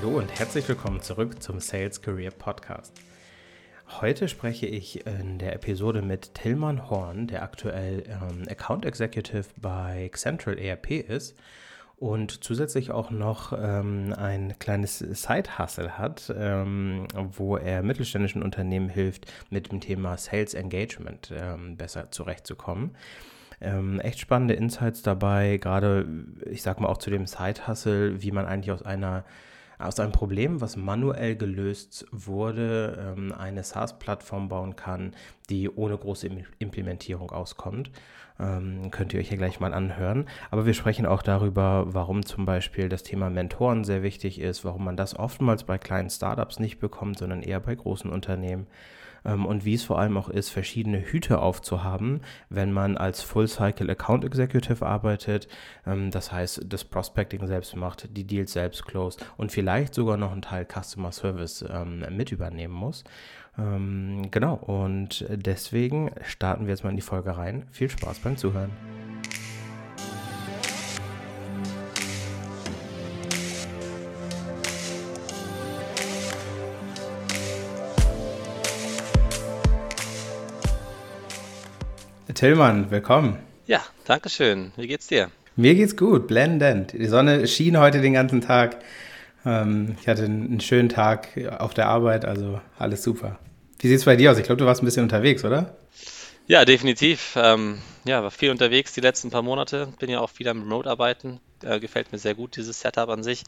Hallo und herzlich willkommen zurück zum Sales Career Podcast. Heute spreche ich in der Episode mit Tillmann Horn, der aktuell ähm, Account Executive bei Central ERP ist und zusätzlich auch noch ähm, ein kleines Side-Hustle hat, ähm, wo er mittelständischen Unternehmen hilft, mit dem Thema Sales Engagement ähm, besser zurechtzukommen. Ähm, echt spannende Insights dabei, gerade, ich sag mal auch zu dem Side-Hustle, wie man eigentlich aus einer aus einem Problem, was manuell gelöst wurde, ähm, eine SaaS-Plattform bauen kann, die ohne große Implementierung auskommt. Ähm, könnt ihr euch hier gleich mal anhören. Aber wir sprechen auch darüber, warum zum Beispiel das Thema Mentoren sehr wichtig ist, warum man das oftmals bei kleinen Startups nicht bekommt, sondern eher bei großen Unternehmen ähm, und wie es vor allem auch ist, verschiedene Hüte aufzuhaben, wenn man als Full-Cycle Account Executive arbeitet. Ähm, das heißt, das Prospecting selbst macht, die Deals selbst closed und vielleicht sogar noch einen Teil Customer Service ähm, mit übernehmen muss. Ähm, genau, und deswegen starten wir jetzt mal in die Folge rein. Viel Spaß beim Zuhören. Tillmann, willkommen. Ja, danke schön. Wie geht's dir? Mir geht's gut, blendend. Die Sonne schien heute den ganzen Tag. Ähm, ich hatte einen schönen Tag auf der Arbeit, also alles super. Wie sieht's bei dir aus? Ich glaube, du warst ein bisschen unterwegs, oder? Ja, definitiv. Ähm, ja, war viel unterwegs die letzten paar Monate. Bin ja auch wieder im Remote-Arbeiten. Äh, gefällt mir sehr gut, dieses Setup an sich.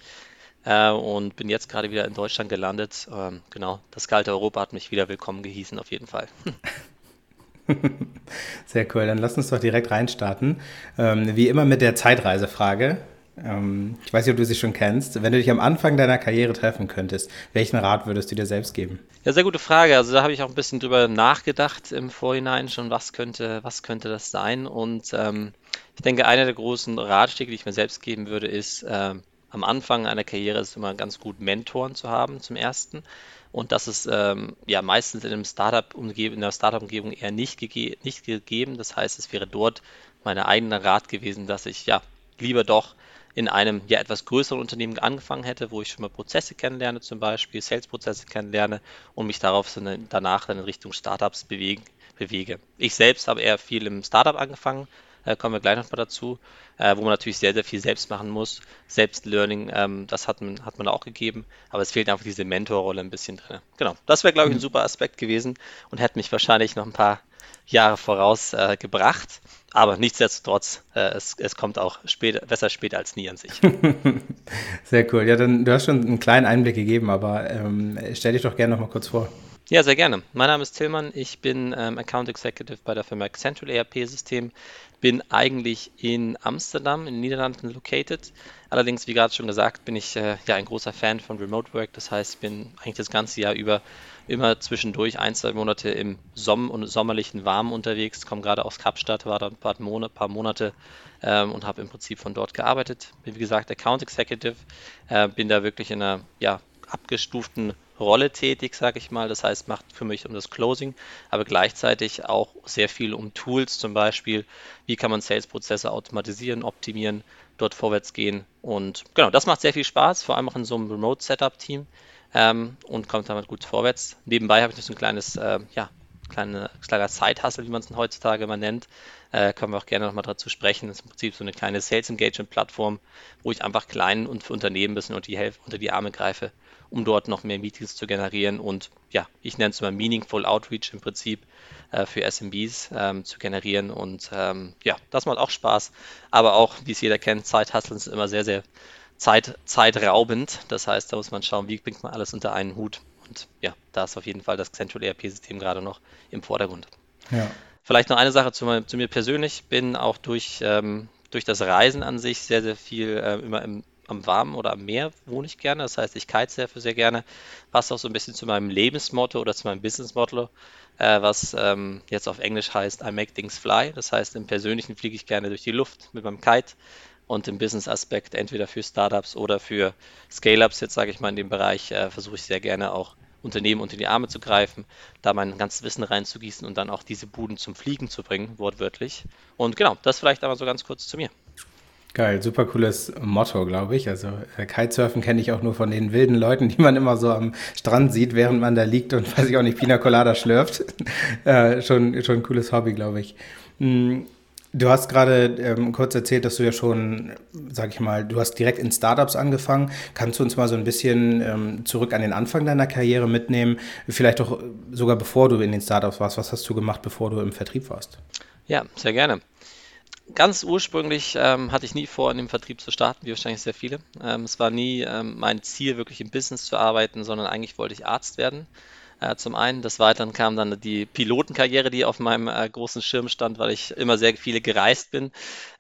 Äh, und bin jetzt gerade wieder in Deutschland gelandet. Ähm, genau, das kalte Europa hat mich wieder willkommen gehießen, auf jeden Fall. Sehr cool, dann lass uns doch direkt reinstarten. Ähm, wie immer mit der Zeitreisefrage. Ähm, ich weiß nicht, ob du sie schon kennst. Wenn du dich am Anfang deiner Karriere treffen könntest, welchen Rat würdest du dir selbst geben? Ja, sehr gute Frage. Also da habe ich auch ein bisschen drüber nachgedacht im Vorhinein schon, was könnte, was könnte das sein? Und ähm, ich denke, einer der großen Ratschläge, die ich mir selbst geben würde, ist, äh, am Anfang einer Karriere ist immer ganz gut, Mentoren zu haben, zum ersten. Und das ist ähm, ja meistens in, einem Startup -Umgebung, in der Startup-Umgebung eher nicht, gege nicht gegeben. Das heißt, es wäre dort mein eigener Rat gewesen, dass ich ja lieber doch in einem ja etwas größeren Unternehmen angefangen hätte, wo ich schon mal Prozesse kennenlerne, zum Beispiel Sales-Prozesse kennenlerne und mich darauf danach dann in Richtung Startups bewege. Ich selbst habe eher viel im Startup angefangen, äh, kommen wir gleich noch mal dazu, äh, wo man natürlich sehr, sehr viel selbst machen muss. Selbstlearning, ähm, das hat man, hat man auch gegeben, aber es fehlt einfach diese Mentorrolle ein bisschen drin. Genau, das wäre, glaube ich, ein mhm. super Aspekt gewesen und hätte mich wahrscheinlich noch ein paar Jahre voraus äh, gebracht. Aber nichtsdestotrotz, äh, es, es kommt auch später, besser später als nie an sich. Sehr cool. Ja, dann du hast schon einen kleinen Einblick gegeben, aber ähm, stell dich doch gerne noch mal kurz vor. Ja, sehr gerne. Mein Name ist Tillmann. Ich bin ähm, Account Executive bei der Firma Central ERP System. Bin eigentlich in Amsterdam, in den Niederlanden located. Allerdings, wie gerade schon gesagt, bin ich äh, ja ein großer Fan von Remote Work. Das heißt, ich bin eigentlich das ganze Jahr über immer zwischendurch ein, zwei Monate im Somm und sommerlichen Warmen unterwegs. Komme gerade aus Kapstadt, war da ein paar Monate, paar Monate ähm, und habe im Prinzip von dort gearbeitet. Bin, wie gesagt, Account Executive. Äh, bin da wirklich in einer ja, abgestuften Rolle tätig, sage ich mal. Das heißt, macht für mich um das Closing, aber gleichzeitig auch sehr viel um Tools, zum Beispiel, wie kann man Sales-Prozesse automatisieren, optimieren, dort vorwärts gehen. Und genau, das macht sehr viel Spaß, vor allem auch in so einem Remote-Setup-Team ähm, und kommt damit gut vorwärts. Nebenbei habe ich noch so ein kleines, äh, ja, kleine, kleiner Side-Hustle, wie man es heutzutage immer nennt. Äh, können wir auch gerne nochmal dazu sprechen. Das ist im Prinzip so eine kleine Sales-Engagement-Plattform, wo ich einfach kleinen und für Unternehmen ein bisschen unter die, unter die Arme greife um dort noch mehr Meetings zu generieren und ja, ich nenne es mal Meaningful Outreach im Prinzip äh, für SMBs ähm, zu generieren und ähm, ja, das macht auch Spaß, aber auch, wie es jeder kennt, Zeithusteln ist immer sehr, sehr Zeit, zeitraubend, das heißt, da muss man schauen, wie bringt man alles unter einen Hut und ja, da ist auf jeden Fall das Central ERP-System gerade noch im Vordergrund. Ja. Vielleicht noch eine Sache zu, zu mir persönlich, bin auch durch, ähm, durch das Reisen an sich sehr, sehr viel äh, immer im am Warmen oder am Meer wohne ich gerne. Das heißt, ich kitesurfe sehr gerne. Passt auch so ein bisschen zu meinem Lebensmotto oder zu meinem Businessmotto, äh, was ähm, jetzt auf Englisch heißt I make things fly. Das heißt, im Persönlichen fliege ich gerne durch die Luft mit meinem Kite und im Business-Aspekt entweder für Startups oder für Scale-Ups, jetzt sage ich mal in dem Bereich, äh, versuche ich sehr gerne auch Unternehmen unter die Arme zu greifen, da mein ganzes Wissen reinzugießen und dann auch diese Buden zum Fliegen zu bringen, wortwörtlich. Und genau, das vielleicht aber so ganz kurz zu mir. Geil, super cooles Motto, glaube ich. Also äh, Kitesurfen kenne ich auch nur von den wilden Leuten, die man immer so am Strand sieht, während man da liegt und weiß ich auch nicht, Pina Colada schlürft. äh, schon, schon ein cooles Hobby, glaube ich. Mm, du hast gerade ähm, kurz erzählt, dass du ja schon, sag ich mal, du hast direkt in Startups angefangen. Kannst du uns mal so ein bisschen ähm, zurück an den Anfang deiner Karriere mitnehmen? Vielleicht doch sogar bevor du in den Startups warst. Was hast du gemacht, bevor du im Vertrieb warst? Ja, sehr gerne ganz ursprünglich ähm, hatte ich nie vor, in dem Vertrieb zu starten, wie wahrscheinlich sehr viele. Ähm, es war nie ähm, mein Ziel, wirklich im Business zu arbeiten, sondern eigentlich wollte ich Arzt werden. Äh, zum einen. Des Weiteren kam dann die Pilotenkarriere, die auf meinem äh, großen Schirm stand, weil ich immer sehr viele gereist bin.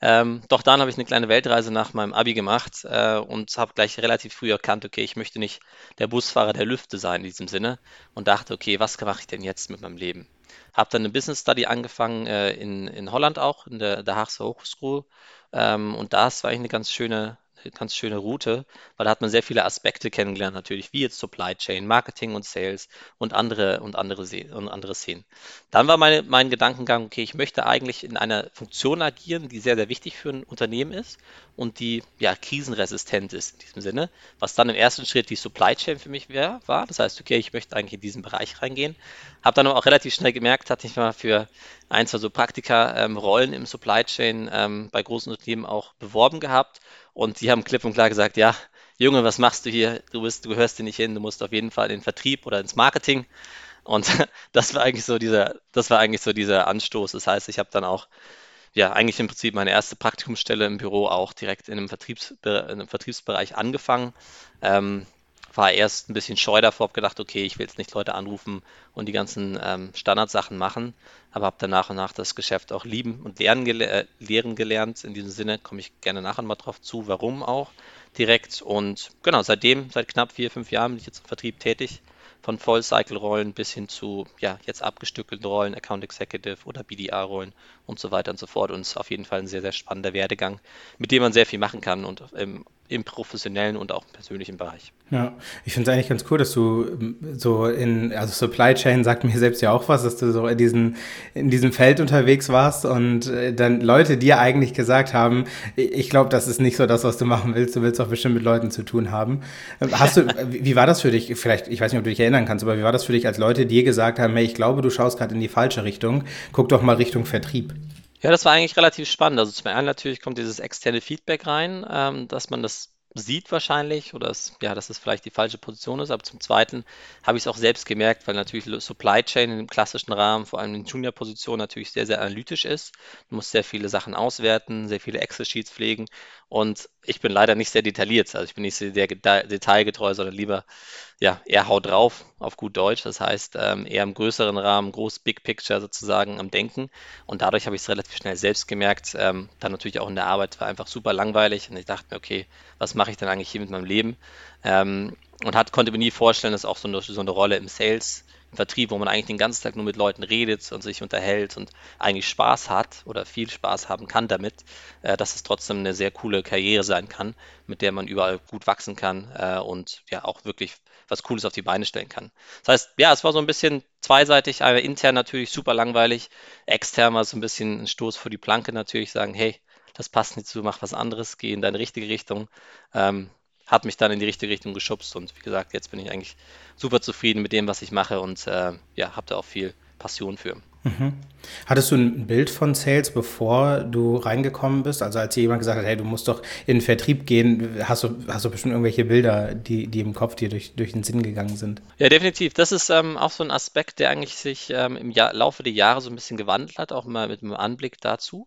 Ähm, doch dann habe ich eine kleine Weltreise nach meinem Abi gemacht äh, und habe gleich relativ früh erkannt, okay, ich möchte nicht der Busfahrer der Lüfte sein in diesem Sinne und dachte, okay, was mache ich denn jetzt mit meinem Leben? Habe dann eine Business Study angefangen äh, in, in Holland auch, in der, der Haagse Hochschule. Ähm, und das war eigentlich eine ganz schöne, ganz schöne Route, weil da hat man sehr viele Aspekte kennengelernt, natürlich, wie jetzt Supply Chain, Marketing und Sales und andere und andere, und andere Szenen. Dann war meine, mein Gedankengang, okay, ich möchte eigentlich in einer Funktion agieren, die sehr, sehr wichtig für ein Unternehmen ist und die ja krisenresistent ist in diesem Sinne, was dann im ersten Schritt die Supply Chain für mich wär, war. Das heißt, okay, ich möchte eigentlich in diesen Bereich reingehen. Habe dann aber auch relativ schnell gemerkt, hatte ich mal für ein, zwei so Praktika-Rollen ähm, im Supply Chain ähm, bei großen Unternehmen auch beworben gehabt und die haben klipp und klar gesagt, ja, Junge, was machst du hier? Du bist, du gehörst hier nicht hin, du musst auf jeden Fall in den Vertrieb oder ins Marketing. Und das war eigentlich so dieser, das war eigentlich so dieser Anstoß. Das heißt, ich habe dann auch ja, eigentlich im Prinzip meine erste Praktikumsstelle im Büro auch direkt in einem, Vertriebs, in einem Vertriebsbereich angefangen. Ähm, war erst ein bisschen scheu davor, habe gedacht, okay, ich will jetzt nicht Leute anrufen und die ganzen ähm, Standardsachen machen, aber habe dann nach und nach das Geschäft auch lieben und lernen, gele äh, lehren gelernt. In diesem Sinne komme ich gerne nachher mal drauf zu, warum auch direkt. Und genau, seitdem, seit knapp vier, fünf Jahren bin ich jetzt im Vertrieb tätig von Vollcycle-Rollen bis hin zu ja, jetzt abgestückelten Rollen, Account Executive oder BDA-Rollen und so weiter und so fort. Und es ist auf jeden Fall ein sehr, sehr spannender Werdegang, mit dem man sehr viel machen kann und im, im professionellen und auch im persönlichen Bereich. Ja, ich finde es eigentlich ganz cool, dass du ähm, so in, also Supply Chain sagt mir selbst ja auch was, dass du so in, diesen, in diesem Feld unterwegs warst und äh, dann Leute dir eigentlich gesagt haben, ich glaube, das ist nicht so das, was du machen willst, du willst auch bestimmt mit Leuten zu tun haben. Ähm, hast du, wie war das für dich, vielleicht, ich weiß nicht, ob du dich erinnern kannst, aber wie war das für dich, als Leute dir gesagt haben, hey, ich glaube, du schaust gerade in die falsche Richtung, guck doch mal Richtung Vertrieb? Ja, das war eigentlich relativ spannend. Also zum einen natürlich kommt dieses externe Feedback rein, ähm, dass man das sieht wahrscheinlich oder es, ja, dass es vielleicht die falsche Position ist, aber zum Zweiten habe ich es auch selbst gemerkt, weil natürlich Supply Chain im klassischen Rahmen, vor allem in Junior-Positionen, natürlich sehr, sehr analytisch ist. Du musst sehr viele Sachen auswerten, sehr viele Excel-Sheets pflegen und ich bin leider nicht sehr detailliert, also ich bin nicht sehr detailgetreu, sondern lieber ja, eher haut drauf auf gut Deutsch. Das heißt, ähm, eher im größeren Rahmen, groß Big Picture sozusagen am Denken. Und dadurch habe ich es relativ schnell selbst gemerkt. Ähm, dann natürlich auch in der Arbeit war einfach super langweilig und ich dachte mir, okay, was mache ich denn eigentlich hier mit meinem Leben? Ähm, und hat, konnte mir nie vorstellen, dass auch so eine, so eine Rolle im Sales im Vertrieb, wo man eigentlich den ganzen Tag nur mit Leuten redet und sich unterhält und eigentlich Spaß hat oder viel Spaß haben kann damit, äh, dass es trotzdem eine sehr coole Karriere sein kann, mit der man überall gut wachsen kann äh, und ja auch wirklich was Cooles auf die Beine stellen kann. Das heißt, ja, es war so ein bisschen zweiseitig, aber intern natürlich super langweilig, extern war es so ein bisschen ein Stoß vor die Planke natürlich, sagen, hey, das passt nicht zu, mach was anderes, geh in deine richtige Richtung. Ähm, hat mich dann in die richtige Richtung geschubst und wie gesagt, jetzt bin ich eigentlich super zufrieden mit dem, was ich mache und äh, ja, habe da auch viel Passion für. Mhm. Hattest du ein Bild von Sales, bevor du reingekommen bist? Also als jemand gesagt hat, hey, du musst doch in den Vertrieb gehen, hast du, hast du bestimmt irgendwelche Bilder, die, die im Kopf dir durch, durch den Sinn gegangen sind? Ja, definitiv. Das ist ähm, auch so ein Aspekt, der eigentlich sich ähm, im Jahr, Laufe der Jahre so ein bisschen gewandelt hat, auch mal mit einem Anblick dazu.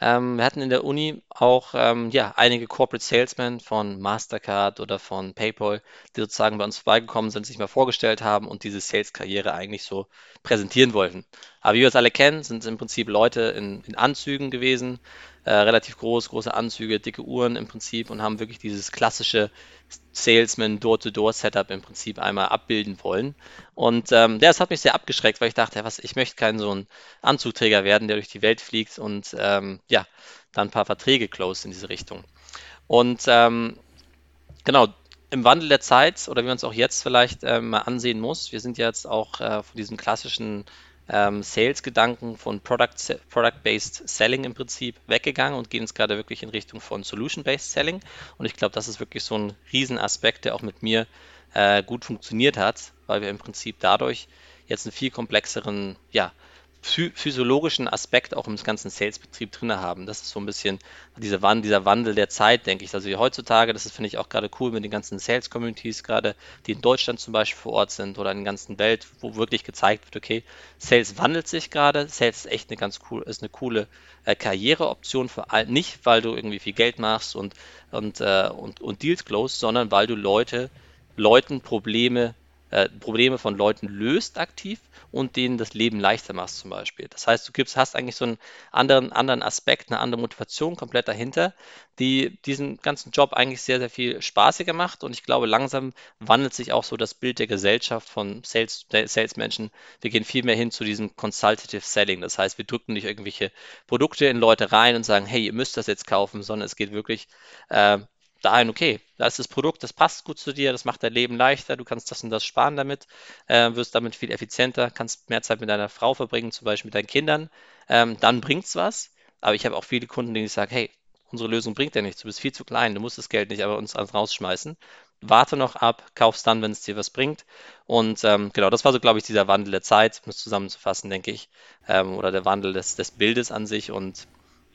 Ähm, wir hatten in der Uni auch ähm, ja, einige Corporate Salesmen von Mastercard oder von PayPal, die sozusagen bei uns vorbeigekommen sind, sich mal vorgestellt haben und diese Sales-Karriere eigentlich so präsentieren wollten. Aber wie wir es alle kennen, sind es im Prinzip Leute in, in Anzügen gewesen, äh, relativ groß, große Anzüge, dicke Uhren im Prinzip und haben wirklich dieses klassische Salesman Door-to-Door-Setup im Prinzip einmal abbilden wollen. Und ähm, das hat mich sehr abgeschreckt, weil ich dachte, was, ich möchte kein so ein Anzugträger werden, der durch die Welt fliegt und ähm, ja, dann ein paar Verträge closed in diese Richtung. Und ähm, genau, im Wandel der Zeit oder wie man es auch jetzt vielleicht äh, mal ansehen muss, wir sind jetzt auch äh, von diesem klassischen ähm, Sales-Gedanken von Product-Based Product Selling im Prinzip weggegangen und gehen jetzt gerade wirklich in Richtung von Solution-Based Selling. Und ich glaube, das ist wirklich so ein Riesenaspekt, der auch mit mir äh, gut funktioniert hat, weil wir im Prinzip dadurch jetzt einen viel komplexeren, ja, physiologischen Aspekt auch im ganzen Sales-Betrieb drin haben. Das ist so ein bisschen dieser Wandel, dieser Wandel der Zeit, denke ich. Also heutzutage, das finde ich auch gerade cool mit den ganzen Sales-Communities, gerade die in Deutschland zum Beispiel vor Ort sind oder in der ganzen Welt, wo wirklich gezeigt wird, okay, Sales wandelt sich gerade, Sales ist echt eine ganz cool, ist eine coole äh, Karriereoption für all, nicht, weil du irgendwie viel Geld machst und, und, äh, und, und Deals close, sondern weil du Leute, Leuten Probleme äh, Probleme von Leuten löst aktiv und denen das Leben leichter machst zum Beispiel. Das heißt, du gibst, hast eigentlich so einen anderen, anderen Aspekt, eine andere Motivation komplett dahinter, die diesen ganzen Job eigentlich sehr, sehr viel spaßiger macht und ich glaube, langsam wandelt sich auch so das Bild der Gesellschaft von Sales, Salesmenschen. Wir gehen viel mehr hin zu diesem Consultative Selling. Das heißt, wir drücken nicht irgendwelche Produkte in Leute rein und sagen, hey, ihr müsst das jetzt kaufen, sondern es geht wirklich äh, dahin, okay, da ist das Produkt, das passt gut zu dir, das macht dein Leben leichter, du kannst das und das sparen damit, äh, wirst damit viel effizienter, kannst mehr Zeit mit deiner Frau verbringen, zum Beispiel mit deinen Kindern, ähm, dann es was. Aber ich habe auch viele Kunden, die sagen, hey, unsere Lösung bringt ja nichts, du bist viel zu klein, du musst das Geld nicht aber uns rausschmeißen. Warte noch ab, kauf's dann, wenn es dir was bringt. Und ähm, genau, das war so, glaube ich, dieser Wandel der Zeit, um es zusammenzufassen, denke ich, ähm, oder der Wandel des, des Bildes an sich. Und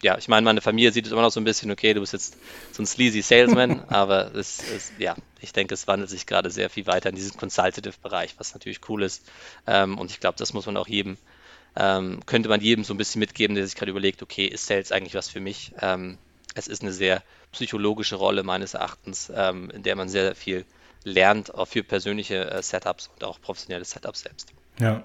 ja, ich meine, meine Familie sieht es immer noch so ein bisschen, okay, du bist jetzt so ein sleazy Salesman, aber es, es, ja, ich denke, es wandelt sich gerade sehr viel weiter in diesen Consultative-Bereich, was natürlich cool ist. Ähm, und ich glaube, das muss man auch jedem, ähm, könnte man jedem so ein bisschen mitgeben, der sich gerade überlegt, okay, ist Sales eigentlich was für mich? Ähm, es ist eine sehr psychologische Rolle meines Erachtens, ähm, in der man sehr, sehr viel lernt, auch für persönliche äh, Setups und auch professionelle Setups selbst. Ja,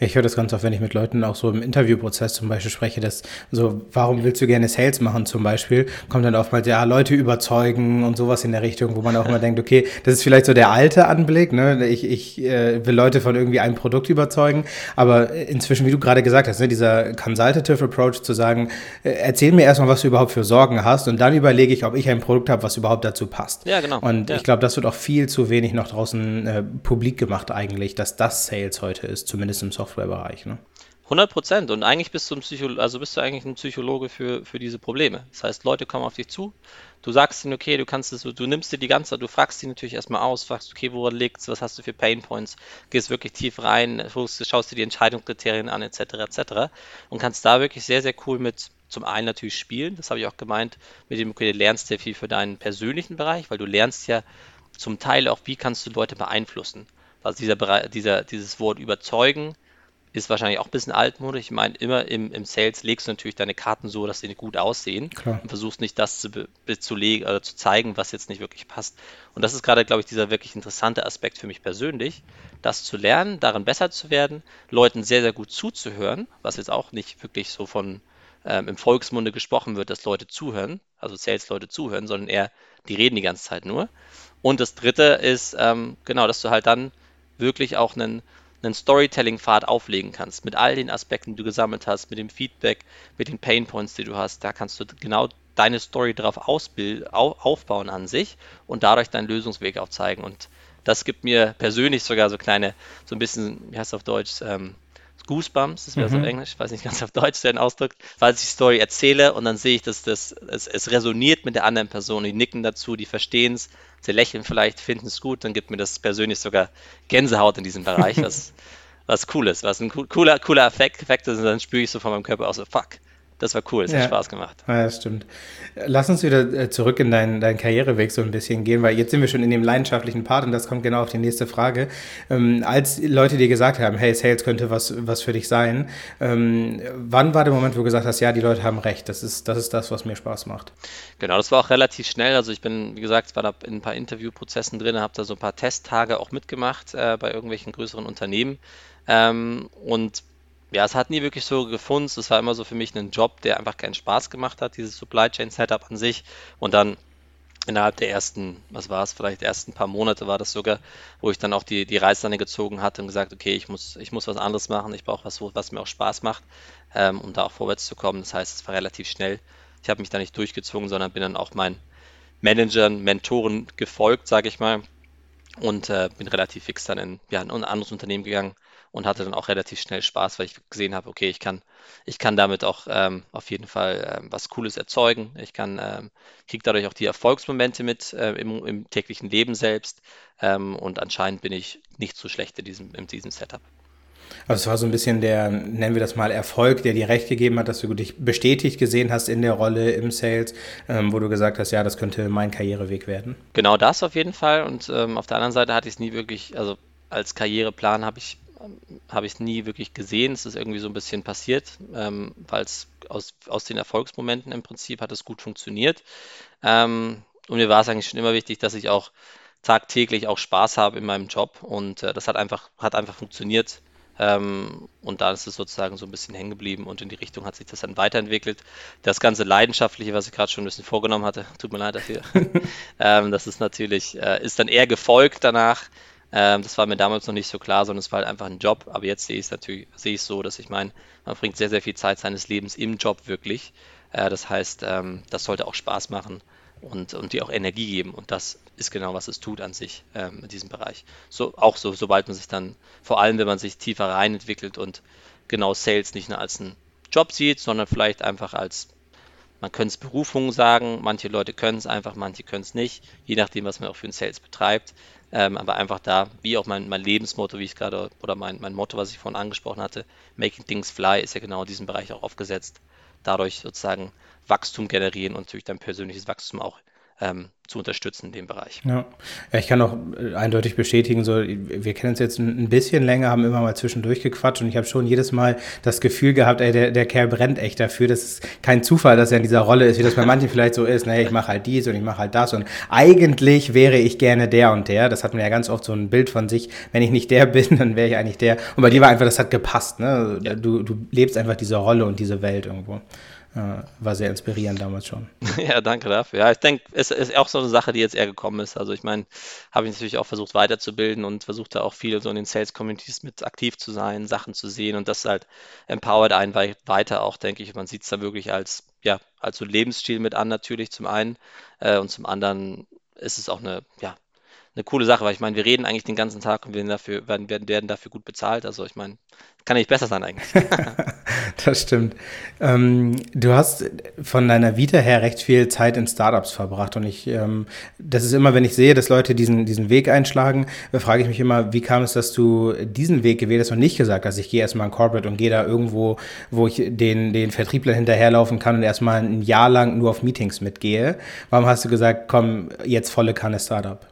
ich höre das ganz oft, wenn ich mit Leuten auch so im Interviewprozess zum Beispiel spreche, dass so, warum willst du gerne Sales machen zum Beispiel, kommt dann oftmals, ja, Leute überzeugen und sowas in der Richtung, wo man auch immer denkt, okay, das ist vielleicht so der alte Anblick, ne? Ich, ich äh, will Leute von irgendwie einem Produkt überzeugen, aber inzwischen, wie du gerade gesagt hast, ne, dieser Consultative Approach zu sagen, äh, erzähl mir erstmal, was du überhaupt für Sorgen hast und dann überlege ich, ob ich ein Produkt habe, was überhaupt dazu passt. Ja, genau. Und ja. ich glaube, das wird auch viel zu wenig noch draußen äh, publik gemacht eigentlich, dass das Sales heute ist ist, zumindest im Softwarebereich. Ne? 100 Prozent. Und eigentlich bist du ein Psycho also bist du eigentlich ein Psychologe für, für diese Probleme. Das heißt, Leute kommen auf dich zu, du sagst ihnen, okay, du kannst es, du nimmst dir die ganze, du fragst sie natürlich erstmal aus, fragst, okay, woran liegt's, was hast du für Pain Points, gehst wirklich tief rein, schaust dir die Entscheidungskriterien an, etc. etc. und kannst da wirklich sehr, sehr cool mit zum einen natürlich spielen, das habe ich auch gemeint, mit dem, okay, du lernst sehr viel für deinen persönlichen Bereich, weil du lernst ja zum Teil auch, wie kannst du Leute beeinflussen. Also dieser, dieser, dieses Wort überzeugen ist wahrscheinlich auch ein bisschen altmodisch. Ich meine, immer im, im Sales legst du natürlich deine Karten so, dass sie gut aussehen Klar. und versuchst nicht das zu, zu, legen, oder zu zeigen, was jetzt nicht wirklich passt. Und das ist gerade, glaube ich, dieser wirklich interessante Aspekt für mich persönlich, das zu lernen, darin besser zu werden, Leuten sehr, sehr gut zuzuhören, was jetzt auch nicht wirklich so von ähm, im Volksmunde gesprochen wird, dass Leute zuhören, also Sales-Leute zuhören, sondern eher, die reden die ganze Zeit nur. Und das dritte ist, ähm, genau, dass du halt dann wirklich auch einen, einen Storytelling-Pfad auflegen kannst, mit all den Aspekten, die du gesammelt hast, mit dem Feedback, mit den Painpoints, die du hast. Da kannst du genau deine Story darauf ausbild, aufbauen an sich und dadurch deinen Lösungsweg aufzeigen. Und das gibt mir persönlich sogar so kleine, so ein bisschen, wie heißt es auf Deutsch, ähm, Goosebumps, das wäre mhm. so Englisch, ich weiß nicht ganz auf Deutsch den Ausdruck, weil ich die Story erzähle und dann sehe ich, dass das, es, es resoniert mit der anderen Person, die nicken dazu, die verstehen es, sie lächeln vielleicht, finden es gut, dann gibt mir das persönlich sogar Gänsehaut in diesem Bereich, was, was cool ist, was ein cooler, cooler Effekt, Effekt ist und dann spüre ich so von meinem Körper auch so, fuck, das war cool, es ja. hat Spaß gemacht. Ja, das stimmt. Lass uns wieder äh, zurück in deinen, deinen Karriereweg so ein bisschen gehen, weil jetzt sind wir schon in dem leidenschaftlichen Part und das kommt genau auf die nächste Frage. Ähm, als Leute dir gesagt haben, hey, Sales könnte was, was für dich sein, ähm, wann war der Moment, wo du gesagt hast, ja, die Leute haben recht, das ist, das ist das, was mir Spaß macht? Genau, das war auch relativ schnell. Also ich bin, wie gesagt, war da in ein paar Interviewprozessen drin, habe da so ein paar Testtage auch mitgemacht äh, bei irgendwelchen größeren Unternehmen. Ähm, und ja, es hat nie wirklich so gefunden. Es war immer so für mich ein Job, der einfach keinen Spaß gemacht hat, dieses Supply Chain Setup an sich. Und dann innerhalb der ersten, was war es, vielleicht ersten paar Monate war das sogar, wo ich dann auch die, die Reißleine gezogen hatte und gesagt, okay, ich muss, ich muss was anderes machen, ich brauche was, was mir auch Spaß macht, ähm, um da auch vorwärts zu kommen. Das heißt, es war relativ schnell. Ich habe mich da nicht durchgezogen, sondern bin dann auch meinen Managern, Mentoren gefolgt, sage ich mal, und äh, bin relativ fix dann in, ja, in ein anderes Unternehmen gegangen und hatte dann auch relativ schnell Spaß, weil ich gesehen habe, okay, ich kann, ich kann damit auch ähm, auf jeden Fall ähm, was Cooles erzeugen. Ich kann, ähm, kriege dadurch auch die Erfolgsmomente mit äh, im, im, täglichen Leben selbst ähm, und anscheinend bin ich nicht so schlecht in diesem, in diesem Setup. Also es war so ein bisschen der, nennen wir das mal, Erfolg, der dir recht gegeben hat, dass du dich bestätigt gesehen hast in der Rolle im Sales, ähm, wo du gesagt hast, ja, das könnte mein Karriereweg werden. Genau das auf jeden Fall. Und ähm, auf der anderen Seite hatte ich es nie wirklich, also als Karriereplan habe ich habe ich nie wirklich gesehen. Es ist irgendwie so ein bisschen passiert, ähm, weil es aus, aus den Erfolgsmomenten im Prinzip hat es gut funktioniert. Ähm, und mir war es eigentlich schon immer wichtig, dass ich auch tagtäglich auch Spaß habe in meinem Job. Und äh, das hat einfach, hat einfach funktioniert. Ähm, und da ist es sozusagen so ein bisschen hängen geblieben und in die Richtung hat sich das dann weiterentwickelt. Das ganze Leidenschaftliche, was ich gerade schon ein bisschen vorgenommen hatte, tut mir leid dafür. ähm, das ist natürlich, äh, ist dann eher gefolgt danach. Ähm, das war mir damals noch nicht so klar, sondern es war halt einfach ein Job. Aber jetzt sehe ich es natürlich, sehe ich so, dass ich meine, man bringt sehr, sehr viel Zeit seines Lebens im Job wirklich. Äh, das heißt, ähm, das sollte auch Spaß machen und, und dir auch Energie geben. Und das ist genau, was es tut an sich ähm, in diesem Bereich. So, auch so, sobald man sich dann, vor allem wenn man sich tiefer rein entwickelt und genau Sales nicht nur als einen Job sieht, sondern vielleicht einfach als, man könnte es Berufung sagen, manche Leute können es einfach, manche können es nicht, je nachdem, was man auch für einen Sales betreibt. Ähm, aber einfach da, wie auch mein, mein Lebensmotto, wie ich gerade, oder mein, mein Motto, was ich vorhin angesprochen hatte, Making Things Fly, ist ja genau in diesem Bereich auch aufgesetzt. Dadurch sozusagen Wachstum generieren und natürlich dein persönliches Wachstum auch ähm, zu unterstützen in dem Bereich. Ja. ja, ich kann auch äh, eindeutig bestätigen, so, wir kennen uns jetzt ein bisschen länger, haben immer mal zwischendurch gequatscht und ich habe schon jedes Mal das Gefühl gehabt, ey, der, der Kerl brennt echt dafür. Das ist kein Zufall, dass er in dieser Rolle ist, wie das bei manchen vielleicht so ist. Naja, ich mache halt dies und ich mache halt das und eigentlich wäre ich gerne der und der. Das hat man ja ganz oft so ein Bild von sich. Wenn ich nicht der bin, dann wäre ich eigentlich der. Und bei dir war einfach, das hat gepasst. Ne? Ja. Du, du lebst einfach diese Rolle und diese Welt irgendwo. Äh, war sehr inspirierend damals schon. Ja, danke dafür. Ja, ich denke, es ist auch so eine Sache, die jetzt eher gekommen ist. Also ich meine, habe ich natürlich auch versucht weiterzubilden und versucht da auch viel so in den Sales-Communities mit aktiv zu sein, Sachen zu sehen und das halt empowert einen weiter auch, denke ich. Man sieht es da wirklich als, ja, als so Lebensstil mit an natürlich zum einen äh, und zum anderen ist es auch eine, ja, eine coole Sache, weil ich meine, wir reden eigentlich den ganzen Tag und werden dafür, werden, werden, werden dafür gut bezahlt. Also ich meine, kann nicht besser sein eigentlich. das stimmt. Ähm, du hast von deiner Vita her recht viel Zeit in Startups verbracht und ich, ähm, das ist immer, wenn ich sehe, dass Leute diesen, diesen Weg einschlagen, frage ich mich immer, wie kam es, dass du diesen Weg gewählt hast und nicht gesagt hast, ich gehe erstmal in Corporate und gehe da irgendwo, wo ich den, den Vertriebler hinterherlaufen kann und erstmal ein Jahr lang nur auf Meetings mitgehe. Warum hast du gesagt, komm, jetzt volle Kanne Startup?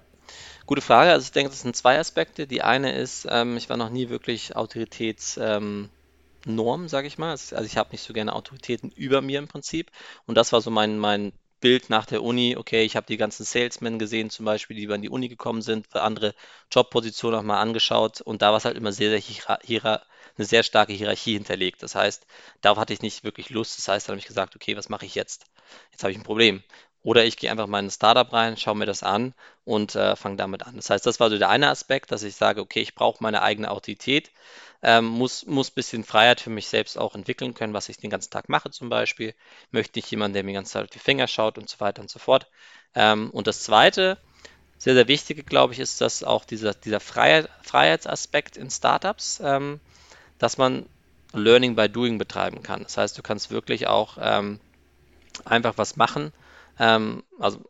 Gute Frage. Also ich denke, das sind zwei Aspekte. Die eine ist, ähm, ich war noch nie wirklich Autoritätsnorm, ähm, sage ich mal. Also ich habe nicht so gerne Autoritäten über mir im Prinzip. Und das war so mein, mein Bild nach der Uni. Okay, ich habe die ganzen Salesmen gesehen, zum Beispiel, die über die Uni gekommen sind, für andere Jobpositionen auch mal angeschaut. Und da war es halt immer sehr, sehr hierar eine sehr starke Hierarchie hinterlegt. Das heißt, darauf hatte ich nicht wirklich Lust. Das heißt, dann habe ich gesagt, okay, was mache ich jetzt? Jetzt habe ich ein Problem. Oder ich gehe einfach mal in ein Startup rein, schaue mir das an und äh, fange damit an. Das heißt, das war so der eine Aspekt, dass ich sage, okay, ich brauche meine eigene Autorität, ähm, muss, muss ein bisschen Freiheit für mich selbst auch entwickeln können, was ich den ganzen Tag mache zum Beispiel. Möchte nicht jemand, der mir die ganze Zeit auf die Finger schaut und so weiter und so fort. Ähm, und das zweite, sehr, sehr wichtige, glaube ich, ist, dass auch dieser, dieser Freiheit, Freiheitsaspekt in Startups, ähm, dass man Learning by Doing betreiben kann. Das heißt, du kannst wirklich auch ähm, einfach was machen, ähm, also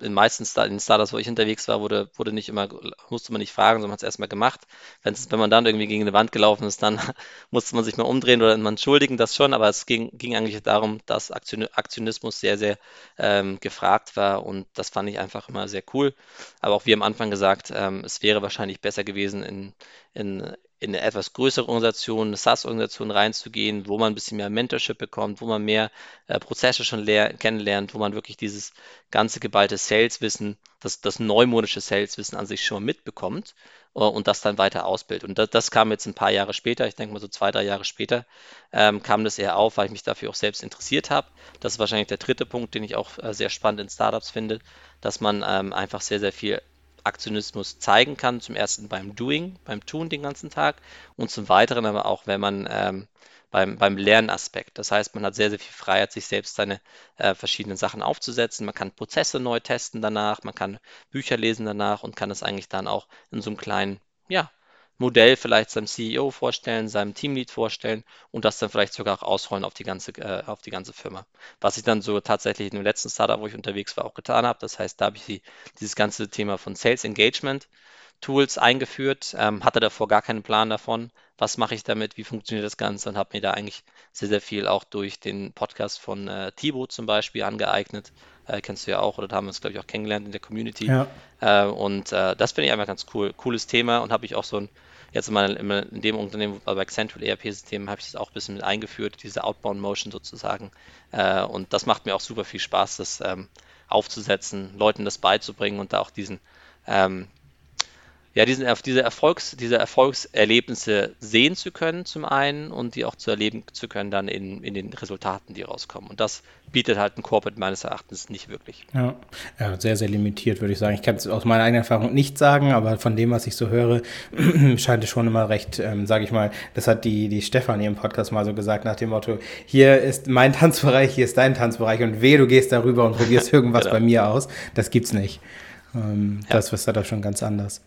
in meisten Star in Startups, wo ich unterwegs war, wurde, wurde nicht immer, musste man nicht fragen, sondern hat es erstmal gemacht. Wenn's, wenn man dann irgendwie gegen eine Wand gelaufen ist, dann musste man sich mal umdrehen oder man entschuldigen, das schon, aber es ging, ging eigentlich darum, dass Aktionismus sehr, sehr ähm, gefragt war und das fand ich einfach immer sehr cool. Aber auch wie am Anfang gesagt, ähm, es wäre wahrscheinlich besser gewesen, in, in, in eine etwas größere Organisation, eine SaaS-Organisation reinzugehen, wo man ein bisschen mehr Mentorship bekommt, wo man mehr äh, Prozesse schon kennenlernt, wo man wirklich dieses ganze geballte Sales-Wissen, das, das neumodische Sales-Wissen an sich schon mal mitbekommt uh, und das dann weiter ausbildet. Und das, das, kam jetzt ein paar Jahre später, ich denke mal so zwei, drei Jahre später, ähm, kam das eher auf, weil ich mich dafür auch selbst interessiert habe. Das ist wahrscheinlich der dritte Punkt, den ich auch äh, sehr spannend in Startups finde, dass man ähm, einfach sehr, sehr viel Aktionismus zeigen kann. Zum ersten beim Doing, beim Tun den ganzen Tag und zum weiteren aber auch, wenn man ähm, beim, beim Lernaspekt. Das heißt, man hat sehr, sehr viel Freiheit, sich selbst seine äh, verschiedenen Sachen aufzusetzen. Man kann Prozesse neu testen danach, man kann Bücher lesen danach und kann es eigentlich dann auch in so einem kleinen, ja, Modell vielleicht seinem CEO vorstellen, seinem Teamlead vorstellen und das dann vielleicht sogar auch ausrollen auf die ganze, äh, auf die ganze Firma. Was ich dann so tatsächlich in dem letzten Startup, wo ich unterwegs war, auch getan habe. Das heißt, da habe ich dieses ganze Thema von Sales Engagement Tools eingeführt, ähm, hatte davor gar keinen Plan davon, was mache ich damit, wie funktioniert das Ganze und habe mir da eigentlich sehr, sehr viel auch durch den Podcast von äh, Thibaut zum Beispiel angeeignet. Äh, kennst du ja auch, oder da haben wir uns, glaube ich, auch kennengelernt in der Community. Ja. Äh, und äh, das finde ich einfach ganz cool, cooles Thema und habe ich auch so ein Jetzt meiner, in dem Unternehmen, bei Central ERP-System, habe ich das auch ein bisschen mit eingeführt, diese Outbound Motion sozusagen. Äh, und das macht mir auch super viel Spaß, das ähm, aufzusetzen, Leuten das beizubringen und da auch diesen ähm, ja, diesen, diese, Erfolgs, diese Erfolgserlebnisse sehen zu können, zum einen, und die auch zu erleben zu können, dann in, in den Resultaten, die rauskommen. Und das bietet halt ein Corporate meines Erachtens nicht wirklich. Ja, ja sehr, sehr limitiert, würde ich sagen. Ich kann es aus meiner eigenen Erfahrung nicht sagen, aber von dem, was ich so höre, scheint es schon immer recht, ähm, sage ich mal, das hat die, die Stefan im Podcast mal so gesagt, nach dem Motto, hier ist mein Tanzbereich, hier ist dein Tanzbereich und weh, du gehst darüber und probierst irgendwas genau. bei mir aus. Das gibt's nicht. Ähm, ja. Das ist da schon ganz anders.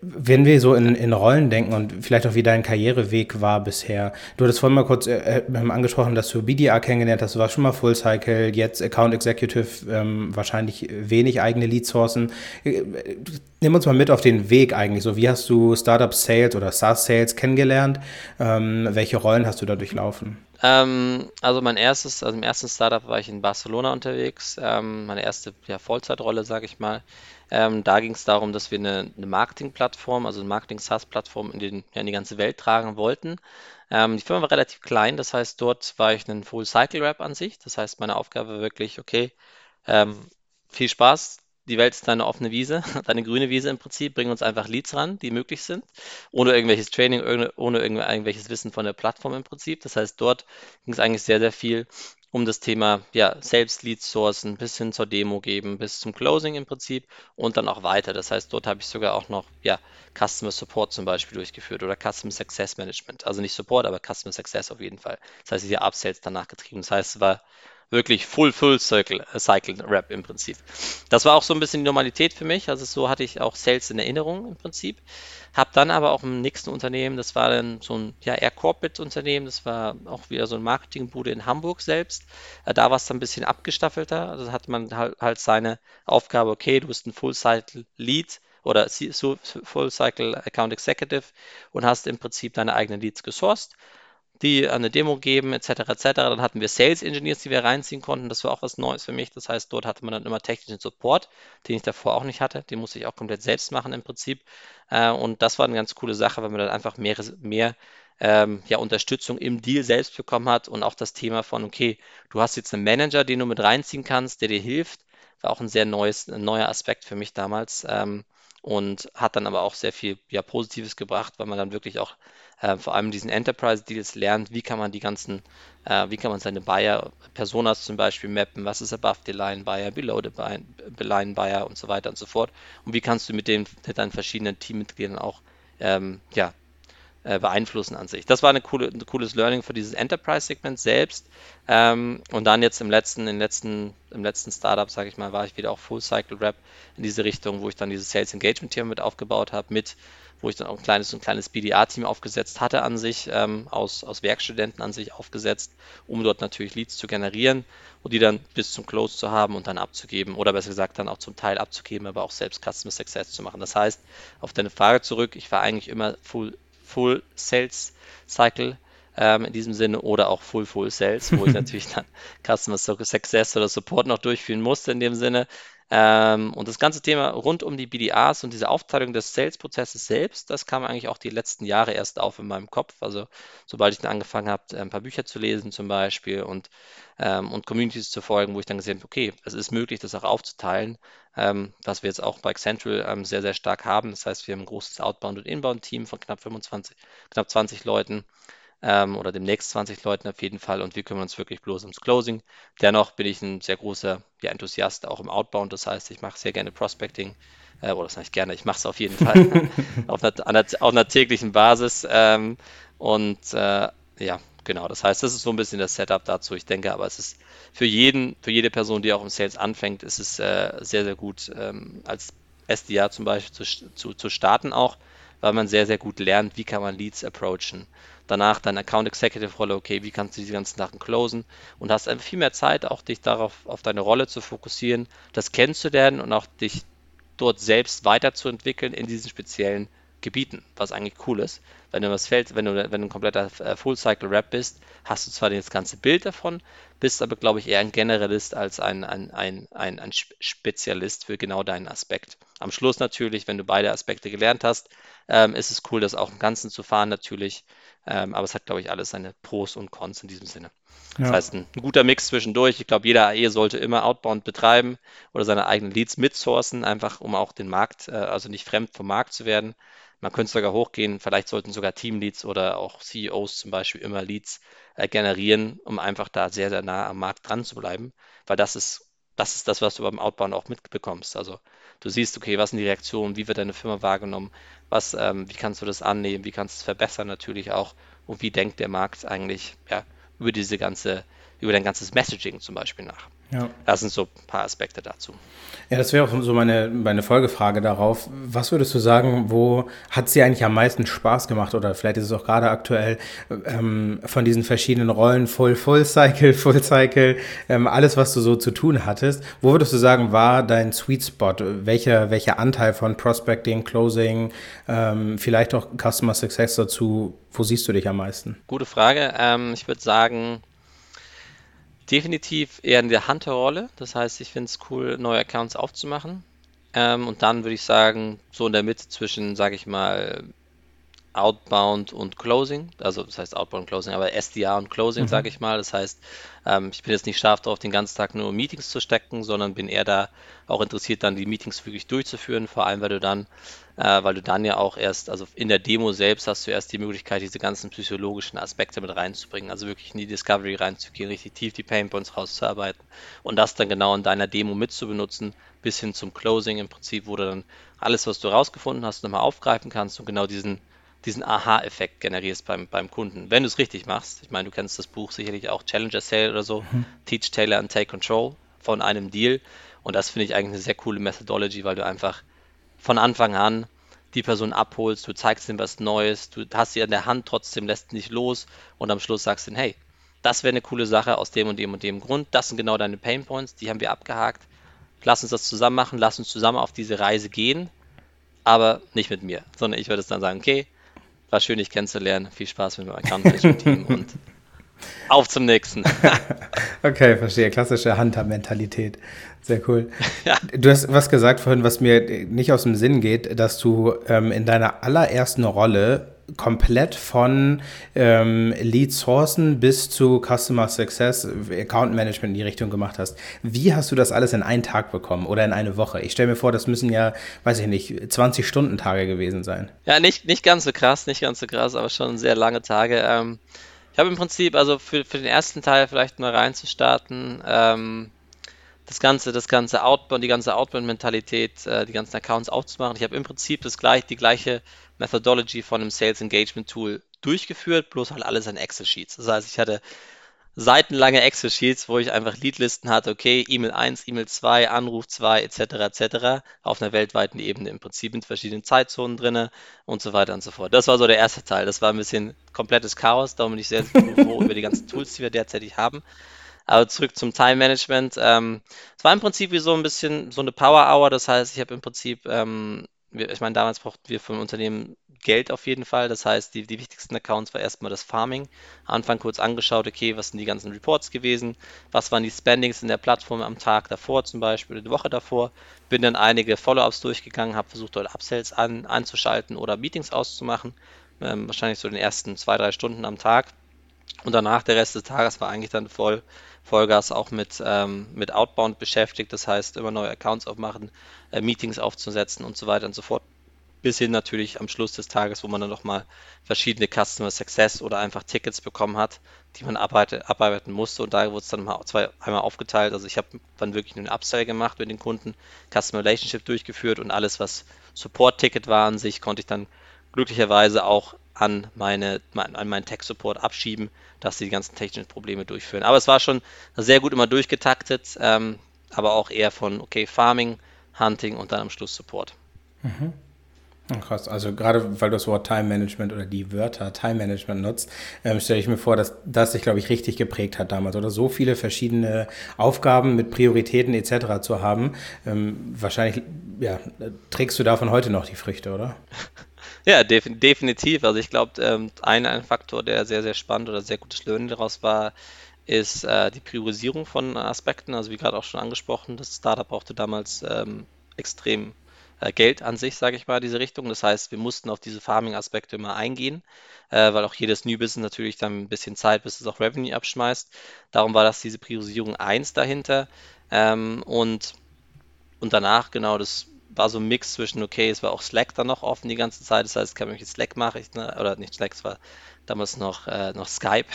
Wenn wir so in, in Rollen denken und vielleicht auch wie dein Karriereweg war bisher. Du hattest vorhin mal kurz äh, äh angesprochen, dass du BDA kennengelernt hast. Du warst schon mal Full Cycle, jetzt Account Executive, ähm, wahrscheinlich wenig eigene Lead Sourcen. Äh, nimm uns mal mit auf den Weg eigentlich. So, wie hast du Startup Sales oder SaaS Sales kennengelernt? Ähm, welche Rollen hast du da durchlaufen? Ähm, also mein erstes, also im ersten Startup war ich in Barcelona unterwegs. Ähm, meine erste ja, Vollzeitrolle, sage ich mal. Ähm, da ging es darum, dass wir eine, eine Marketing-Plattform, also eine Marketing-SaaS-Plattform in, ja, in die ganze Welt tragen wollten. Ähm, die Firma war relativ klein, das heißt, dort war ich ein Full-Cycle-Rap an sich. Das heißt, meine Aufgabe war wirklich, okay, ähm, viel Spaß, die Welt ist deine offene Wiese, deine grüne Wiese im Prinzip. Bring uns einfach Leads ran, die möglich sind, ohne irgendwelches Training, ohne irgendwelches Wissen von der Plattform im Prinzip. Das heißt, dort ging es eigentlich sehr, sehr viel um das Thema ja, selbst Leads sourcen, bis hin zur Demo geben, bis zum Closing im Prinzip und dann auch weiter. Das heißt, dort habe ich sogar auch noch ja, Customer Support zum Beispiel durchgeführt oder Customer Success Management. Also nicht Support, aber Customer Success auf jeden Fall. Das heißt, habe Upsells danach getrieben. Das heißt, es war wirklich Full Full Circle äh, Cycle Rap im Prinzip. Das war auch so ein bisschen die Normalität für mich. Also so hatte ich auch Sales in Erinnerung im Prinzip. Habe dann aber auch im nächsten Unternehmen, das war dann so ein ja, eher Corporate-Unternehmen, das war auch wieder so ein Marketingbude in Hamburg selbst. Äh, da war es dann ein bisschen abgestaffelter. Also hat man halt, halt seine Aufgabe, okay, du bist ein Full Cycle Lead oder Full Cycle Account Executive und hast im Prinzip deine eigenen Leads gesourced die eine Demo geben, etc. etc. Dann hatten wir Sales Engineers, die wir reinziehen konnten. Das war auch was Neues für mich. Das heißt, dort hatte man dann immer technischen Support, den ich davor auch nicht hatte. Den musste ich auch komplett selbst machen im Prinzip. Äh, und das war eine ganz coole Sache, weil man dann einfach mehr, mehr ähm, ja, Unterstützung im Deal selbst bekommen hat und auch das Thema von, okay, du hast jetzt einen Manager, den du mit reinziehen kannst, der dir hilft, war auch ein sehr neues, ein neuer Aspekt für mich damals. Ähm, und hat dann aber auch sehr viel ja, Positives gebracht, weil man dann wirklich auch äh, vor allem diesen Enterprise-Deals lernt, wie kann man die ganzen, äh, wie kann man seine Buyer-Personas zum Beispiel mappen, was ist above the line Buyer, below the line Buyer und so weiter und so fort. Und wie kannst du mit den mit deinen verschiedenen Teammitgliedern auch ähm, ja, äh, beeinflussen an sich. Das war eine coole, ein cooles Learning für dieses Enterprise-Segment selbst. Ähm, und dann jetzt im letzten, im letzten, im letzten Startup, sage ich mal, war ich wieder auch Full Cycle Rap in diese Richtung, wo ich dann dieses Sales Engagement Team mit aufgebaut habe, mit wo ich dann auch ein kleines, ein kleines BDA-Team aufgesetzt hatte an sich, ähm, aus, aus Werkstudenten an sich aufgesetzt, um dort natürlich Leads zu generieren und die dann bis zum Close zu haben und dann abzugeben oder besser gesagt dann auch zum Teil abzugeben, aber auch selbst Customer Success zu machen. Das heißt, auf deine Frage zurück, ich war eigentlich immer Full Full Sales Cycle ähm, in diesem Sinne oder auch Full Full Sales, wo ich natürlich dann Customer Success oder Support noch durchführen musste in dem Sinne. Ähm, und das ganze Thema rund um die BDAs und diese Aufteilung des Sales-Prozesses selbst, das kam eigentlich auch die letzten Jahre erst auf in meinem Kopf. Also sobald ich dann angefangen habe, ein paar Bücher zu lesen zum Beispiel und, ähm, und Communities zu folgen, wo ich dann gesehen habe, okay, es ist möglich, das auch aufzuteilen, ähm, was wir jetzt auch bei Central ähm, sehr, sehr stark haben. Das heißt, wir haben ein großes Outbound- und Inbound-Team von knapp 25, knapp 20 Leuten ähm, oder demnächst 20 Leuten auf jeden Fall und wir kümmern uns wirklich bloß ums Closing. Dennoch bin ich ein sehr großer ja, Enthusiast auch im Outbound, das heißt, ich mache sehr gerne Prospecting, Äh, oder das mache ich gerne, ich mache es auf jeden Fall auf, einer, einer, auf, einer, täglichen Basis. Ähm, und äh, ja, genau, das heißt, das ist so ein bisschen das Setup dazu. Ich denke aber, es ist für jeden, für jede Person, die auch im Sales anfängt, ist es äh, sehr, sehr gut, ähm, als SDA zum Beispiel zu, zu, zu starten auch, weil man sehr, sehr gut lernt, wie kann man Leads approachen. Danach deine Account Executive Rolle, okay, wie kannst du diese ganzen Sachen closen und hast einfach viel mehr Zeit, auch dich darauf, auf deine Rolle zu fokussieren, das kennenzulernen und auch dich dort selbst weiterzuentwickeln in diesen speziellen Gebieten, was eigentlich cool ist. Wenn du was fällt, wenn du, wenn du ein kompletter äh, Full-Cycle-Rap bist, hast du zwar das ganze Bild davon, bist aber, glaube ich, eher ein Generalist als ein, ein, ein, ein, ein Spezialist für genau deinen Aspekt. Am Schluss natürlich, wenn du beide Aspekte gelernt hast, ähm, ist es cool, das auch im Ganzen zu fahren natürlich. Ähm, aber es hat, glaube ich, alles seine Pros und Cons in diesem Sinne. Ja. Das heißt, ein, ein, guter Mix zwischendurch. Ich glaube, jeder AE sollte immer Outbound betreiben oder seine eigenen Leads mitsourcen, einfach um auch den Markt, äh, also nicht fremd vom Markt zu werden. Man könnte sogar hochgehen, vielleicht sollten sogar Teamleads oder auch CEOs zum Beispiel immer Leads äh, generieren, um einfach da sehr, sehr nah am Markt dran zu bleiben, weil das ist, das ist das, was du beim Outbound auch mitbekommst. Also du siehst, okay, was sind die Reaktionen, wie wird deine Firma wahrgenommen, was, ähm, wie kannst du das annehmen, wie kannst du es verbessern natürlich auch und wie denkt der Markt eigentlich ja, über diese ganze, über dein ganzes Messaging zum Beispiel nach. Ja. Das sind so ein paar Aspekte dazu. Ja, das wäre auch so meine, meine Folgefrage darauf. Was würdest du sagen, wo hat dir eigentlich am meisten Spaß gemacht oder vielleicht ist es auch gerade aktuell ähm, von diesen verschiedenen Rollen, Full, Full Cycle, Full Cycle, ähm, alles, was du so zu tun hattest. Wo würdest du sagen, war dein Sweet Spot? Welcher, welcher Anteil von Prospecting, Closing, ähm, vielleicht auch Customer Success dazu? Wo siehst du dich am meisten? Gute Frage. Ähm, ich würde sagen, definitiv eher in der Hunter-Rolle. Das heißt, ich finde es cool, neue Accounts aufzumachen. Ähm, und dann würde ich sagen, so in der Mitte zwischen, sage ich mal, Outbound und Closing, also das heißt Outbound und Closing, aber SDA und Closing, mhm. sage ich mal. Das heißt, ähm, ich bin jetzt nicht scharf darauf, den ganzen Tag nur Meetings zu stecken, sondern bin eher da auch interessiert, dann die Meetings wirklich durchzuführen, vor allem weil du dann äh, weil du dann ja auch erst, also in der Demo selbst hast du erst die Möglichkeit, diese ganzen psychologischen Aspekte mit reinzubringen, also wirklich in die Discovery reinzugehen, richtig tief die Painpoints rauszuarbeiten und das dann genau in deiner Demo mitzubenutzen, bis hin zum Closing im Prinzip, wo du dann alles, was du rausgefunden hast, nochmal aufgreifen kannst und genau diesen diesen Aha-Effekt generierst beim, beim Kunden, wenn du es richtig machst. Ich meine, du kennst das Buch sicherlich auch Challenger Sale oder so, mhm. Teach Taylor and Take Control von einem Deal. Und das finde ich eigentlich eine sehr coole Methodology, weil du einfach von Anfang an die Person abholst, du zeigst ihm was Neues, du hast sie an der Hand, trotzdem lässt nicht los und am Schluss sagst du, hey, das wäre eine coole Sache aus dem und dem und dem Grund, das sind genau deine Pain Points, die haben wir abgehakt, lass uns das zusammen machen, lass uns zusammen auf diese Reise gehen, aber nicht mit mir, sondern ich würde es dann sagen, okay, war schön, dich kennenzulernen, viel Spaß mit meinem Account Team und auf zum nächsten. okay, verstehe. Klassische Hunter-Mentalität. Sehr cool. Ja. Du hast was gesagt vorhin, was mir nicht aus dem Sinn geht, dass du ähm, in deiner allerersten Rolle komplett von ähm, Lead Sourcen bis zu Customer Success, Account Management in die Richtung gemacht hast. Wie hast du das alles in einen Tag bekommen oder in eine Woche? Ich stelle mir vor, das müssen ja, weiß ich nicht, 20 Stunden Tage gewesen sein. Ja, nicht, nicht ganz so krass, nicht ganz so krass, aber schon sehr lange Tage. Ähm, ich habe im Prinzip, also für, für den ersten Teil vielleicht mal reinzustarten, ähm, das ganze, das ganze Outbound, die ganze Outbound-Mentalität, äh, die ganzen Accounts aufzumachen. Ich habe im Prinzip das gleich, die gleiche Methodology von einem Sales Engagement Tool durchgeführt, bloß halt alles in Excel-Sheets. Das heißt, ich hatte seitenlange Excel-Sheets, wo ich einfach Leadlisten hatte, okay, E-Mail 1, E-Mail 2, Anruf 2, etc., etc., auf einer weltweiten Ebene im Prinzip mit verschiedenen Zeitzonen drinne und so weiter und so fort. Das war so der erste Teil. Das war ein bisschen komplettes Chaos, darum bin ich sehr froh über die ganzen Tools, die wir derzeitig haben. Aber zurück zum Time Management. Ähm, es war im Prinzip wie so ein bisschen so eine Power Hour. Das heißt, ich habe im Prinzip, ähm, ich meine, damals brauchten wir vom Unternehmen Geld auf jeden Fall. Das heißt, die, die wichtigsten Accounts war erstmal das Farming. Anfang kurz angeschaut, okay, was sind die ganzen Reports gewesen? Was waren die Spendings in der Plattform am Tag davor zum Beispiel, die Woche davor? Bin dann einige Follow-ups durchgegangen, habe versucht, dort Upsells an, anzuschalten oder Meetings auszumachen. Ähm, wahrscheinlich so den ersten zwei, drei Stunden am Tag. Und danach der Rest des Tages war eigentlich dann voll Vollgas auch mit, ähm, mit Outbound beschäftigt. Das heißt, immer neue Accounts aufmachen, äh, Meetings aufzusetzen und so weiter und so fort bis hin natürlich am Schluss des Tages, wo man dann nochmal verschiedene Customer Success oder einfach Tickets bekommen hat, die man arbeite, abarbeiten musste. Und da wurde es dann mal zwei, einmal aufgeteilt. Also ich habe dann wirklich einen Upsell gemacht mit den Kunden, Customer Relationship durchgeführt und alles, was Support-Ticket war an sich, konnte ich dann glücklicherweise auch an, meine, an meinen Tech-Support abschieben, dass sie die ganzen technischen Probleme durchführen. Aber es war schon sehr gut immer durchgetaktet, ähm, aber auch eher von, okay, Farming, Hunting und dann am Schluss Support. Mhm. Krass, also gerade weil du das Wort Time Management oder die Wörter Time Management nutzt, ähm, stelle ich mir vor, dass das sich, glaube ich, richtig geprägt hat damals oder so viele verschiedene Aufgaben mit Prioritäten etc. zu haben. Ähm, wahrscheinlich, ja, trägst du davon heute noch die Früchte, oder? Ja, def definitiv. Also ich glaube, ähm, ein, ein Faktor, der sehr, sehr spannend oder sehr gutes Learning daraus war, ist äh, die Priorisierung von Aspekten. Also wie gerade auch schon angesprochen, das Startup brauchte damals ähm, extrem äh, Geld an sich, sage ich mal, diese Richtung. Das heißt, wir mussten auf diese Farming-Aspekte immer eingehen, äh, weil auch jedes New Business natürlich dann ein bisschen Zeit, bis es auch Revenue abschmeißt. Darum war das diese Priorisierung 1 dahinter. Ähm, und, und danach, genau, das war so ein Mix zwischen, okay, es war auch Slack dann noch offen die ganze Zeit, das heißt, kann man mit Slack mache ich, ne, oder nicht Slack, es war damals noch, äh, noch Skype.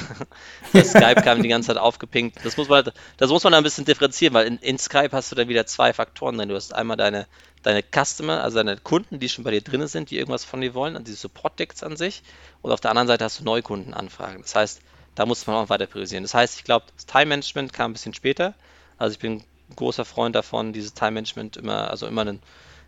Skype kam die ganze Zeit aufgepinkt. Das muss man, das muss man ein bisschen differenzieren, weil in, in Skype hast du dann wieder zwei Faktoren drin. Du hast einmal deine, deine Customer, also deine Kunden, die schon bei dir drin sind, die irgendwas von dir wollen, also diese Support-Decks an sich. Und auf der anderen Seite hast du Neukundenanfragen. Das heißt, da muss man auch weiter priorisieren. Das heißt, ich glaube, das Time-Management kam ein bisschen später. Also ich bin ein großer Freund davon, dieses Time-Management immer, also immer einen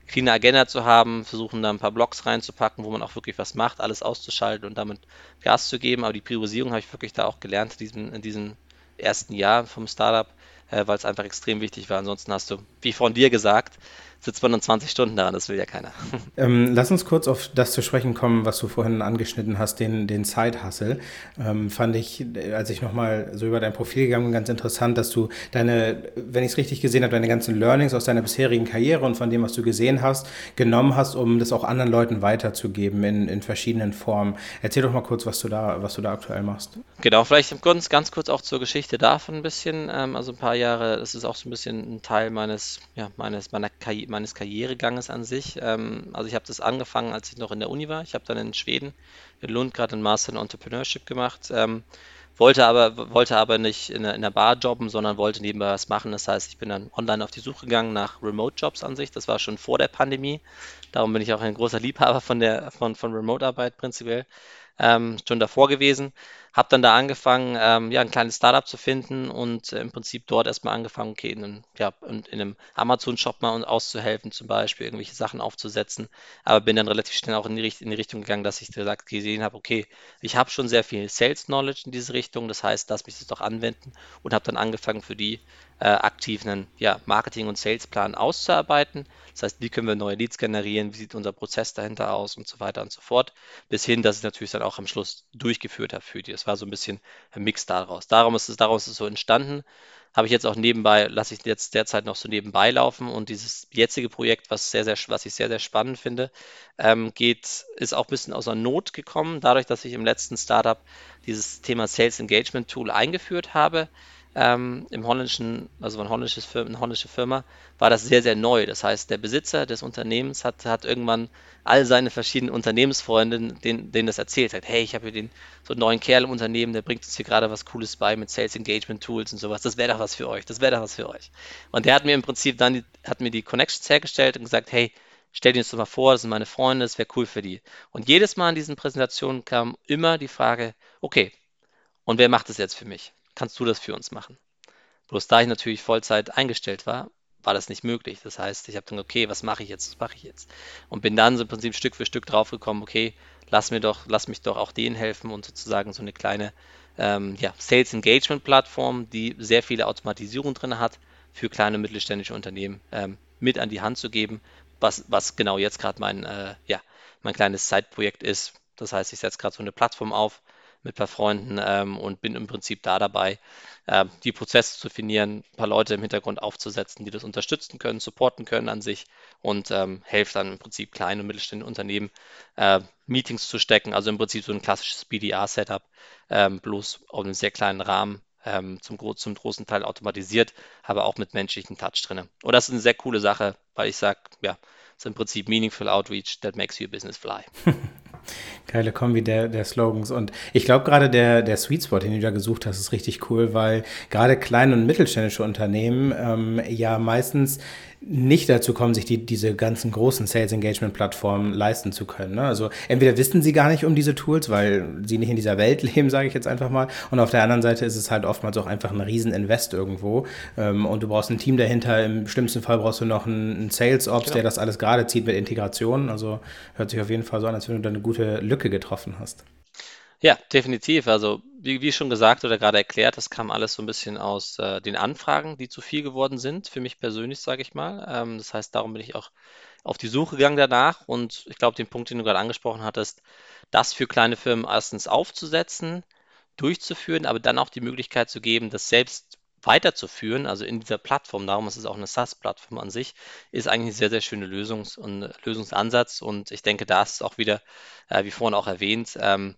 cleane Agenda zu haben, versuchen da ein paar Blocks reinzupacken, wo man auch wirklich was macht, alles auszuschalten und damit Gas zu geben. Aber die Priorisierung habe ich wirklich da auch gelernt in diesem, in diesem ersten Jahr vom Startup, äh, weil es einfach extrem wichtig war. Ansonsten hast du, wie von dir gesagt, sitzt man dann 20 Stunden daran, das will ja keiner. Ähm, lass uns kurz auf das zu sprechen kommen, was du vorhin angeschnitten hast, den, den Side-Hustle. Ähm, fand ich, als ich nochmal so über dein Profil gegangen bin, ganz interessant, dass du deine, wenn ich es richtig gesehen habe, deine ganzen Learnings aus deiner bisherigen Karriere und von dem, was du gesehen hast, genommen hast, um das auch anderen Leuten weiterzugeben in, in verschiedenen Formen. Erzähl doch mal kurz, was du da, was du da aktuell machst. Genau, vielleicht ganz, ganz kurz auch zur Geschichte davon ein bisschen. Ähm, also ein paar Jahre, das ist auch so ein bisschen ein Teil meines, ja, meines, meiner Karriere meines Karriereganges an sich. Ähm, also ich habe das angefangen, als ich noch in der Uni war. Ich habe dann in Schweden, in Lund gerade einen Master in Entrepreneurship gemacht. Ähm, wollte aber, wollte aber nicht in der, in der Bar jobben, sondern wollte nebenbei was machen. Das heißt, ich bin dann online auf die Suche gegangen nach Remote-Jobs an sich. Das war schon vor der Pandemie. Darum bin ich auch ein großer Liebhaber von der von, von Remote-Arbeit prinzipiell. Ähm, schon davor gewesen. Habe dann da angefangen, ähm, ja, ein kleines Startup zu finden und äh, im Prinzip dort erstmal angefangen, okay, in einem, ja, in, in einem Amazon-Shop mal auszuhelfen, zum Beispiel irgendwelche Sachen aufzusetzen. Aber bin dann relativ schnell auch in die, in die Richtung gegangen, dass ich gesagt gesehen habe, okay, ich habe schon sehr viel Sales-Knowledge in diese Richtung, das heißt, lass mich das doch anwenden und habe dann angefangen, für die äh, aktiv ja, Marketing- und Salesplan auszuarbeiten. Das heißt, wie können wir neue Leads generieren, wie sieht unser Prozess dahinter aus und so weiter und so fort, bis hin, dass ich natürlich dann auch am Schluss durchgeführt habe für die. Das war so ein bisschen ein Mix daraus. Darum ist es, daraus ist es so entstanden. Habe ich jetzt auch nebenbei, lasse ich jetzt derzeit noch so nebenbei laufen und dieses jetzige Projekt, was sehr, sehr, was ich sehr, sehr spannend finde, ähm, geht, ist auch ein bisschen aus einer Not gekommen, dadurch, dass ich im letzten Startup dieses Thema Sales Engagement Tool eingeführt habe ähm, im holländischen, also ein holländisches Firma, eine holländische Firma, war das sehr, sehr neu. Das heißt, der Besitzer des Unternehmens hat, hat irgendwann all seine verschiedenen Unternehmensfreunde, denen, denen das erzählt hat. Hey, ich habe hier den, so einen neuen Kerl im Unternehmen, der bringt uns hier gerade was Cooles bei mit Sales Engagement Tools und sowas. Das wäre doch was für euch. Das wäre doch was für euch. Und der hat mir im Prinzip dann, die, hat mir die Connections hergestellt und gesagt, hey, stell dir das doch mal vor, das sind meine Freunde, das wäre cool für die. Und jedes Mal in diesen Präsentationen kam immer die Frage, okay, und wer macht das jetzt für mich? Kannst du das für uns machen? Bloß da ich natürlich Vollzeit eingestellt war, war das nicht möglich. Das heißt, ich habe dann, okay, was mache ich jetzt, was mache ich jetzt? Und bin dann so im Prinzip Stück für Stück draufgekommen, okay, lass mir doch, lass mich doch auch denen helfen und sozusagen so eine kleine ähm, ja, Sales Engagement Plattform, die sehr viele Automatisierung drin hat, für kleine und mittelständische Unternehmen ähm, mit an die Hand zu geben, was, was genau jetzt gerade mein, äh, ja, mein kleines Zeitprojekt ist. Das heißt, ich setze gerade so eine Plattform auf, mit ein paar Freunden ähm, und bin im Prinzip da dabei, äh, die Prozesse zu definieren, ein paar Leute im Hintergrund aufzusetzen, die das unterstützen können, supporten können an sich und ähm, helfe dann im Prinzip kleinen und mittelständischen Unternehmen äh, Meetings zu stecken, also im Prinzip so ein klassisches BDA-Setup, ähm, bloß auf einem sehr kleinen Rahmen, ähm, zum, zum, großen Teil automatisiert, aber auch mit menschlichen Touch drin. Und das ist eine sehr coole Sache, weil ich sage, ja, So im Prinzip Meaningful Outreach that makes your business fly. Geile Kombi der, der Slogans. Und ich glaube, gerade der, der Sweet Spot, den du da gesucht hast, ist richtig cool, weil gerade kleine und mittelständische Unternehmen ähm, ja meistens nicht dazu kommen, sich die, diese ganzen großen Sales Engagement Plattformen leisten zu können. Ne? Also entweder wissen sie gar nicht um diese Tools, weil sie nicht in dieser Welt leben, sage ich jetzt einfach mal. Und auf der anderen Seite ist es halt oftmals auch einfach ein Riesen-Invest irgendwo. Ähm, und du brauchst ein Team dahinter. Im schlimmsten Fall brauchst du noch einen, Sales Ops, genau. der das alles gerade zieht mit Integration. Also hört sich auf jeden Fall so an, als wenn du da eine gute Lücke getroffen hast. Ja, definitiv. Also wie, wie schon gesagt oder gerade erklärt, das kam alles so ein bisschen aus äh, den Anfragen, die zu viel geworden sind, für mich persönlich, sage ich mal. Ähm, das heißt, darum bin ich auch auf die Suche gegangen danach. Und ich glaube, den Punkt, den du gerade angesprochen hattest, das für kleine Firmen erstens aufzusetzen, durchzuführen, aber dann auch die Möglichkeit zu geben, das selbst weiterzuführen, also in dieser Plattform, darum ist es auch eine SaaS-Plattform an sich, ist eigentlich ein sehr, sehr schöner Lösungs- und Lösungsansatz. Und ich denke, da ist auch wieder, äh, wie vorhin auch erwähnt, ähm,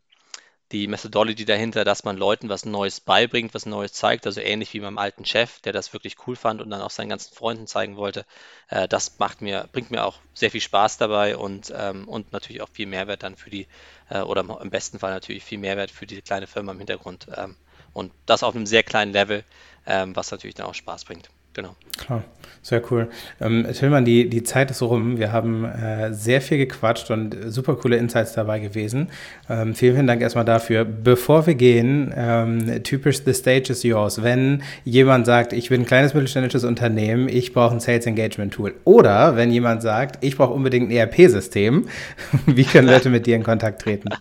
die Methodology dahinter, dass man Leuten was Neues beibringt, was Neues zeigt, also ähnlich wie meinem alten Chef, der das wirklich cool fand und dann auch seinen ganzen Freunden zeigen wollte. Äh, das macht mir, bringt mir auch sehr viel Spaß dabei und, ähm, und natürlich auch viel Mehrwert dann für die, äh, oder im besten Fall natürlich viel Mehrwert für die kleine Firma im Hintergrund. Ähm, und das auf einem sehr kleinen Level, ähm, was natürlich dann auch Spaß bringt. Genau. Klar, sehr cool. Ähm, Tillmann, die, die Zeit ist rum. Wir haben äh, sehr viel gequatscht und super coole Insights dabei gewesen. Ähm, vielen, vielen Dank erstmal dafür. Bevor wir gehen, ähm, typisch The Stage is yours. Wenn jemand sagt, ich bin ein kleines mittelständisches Unternehmen, ich brauche ein Sales Engagement Tool. Oder wenn jemand sagt, ich brauche unbedingt ein ERP-System, wie können Leute mit dir in Kontakt treten?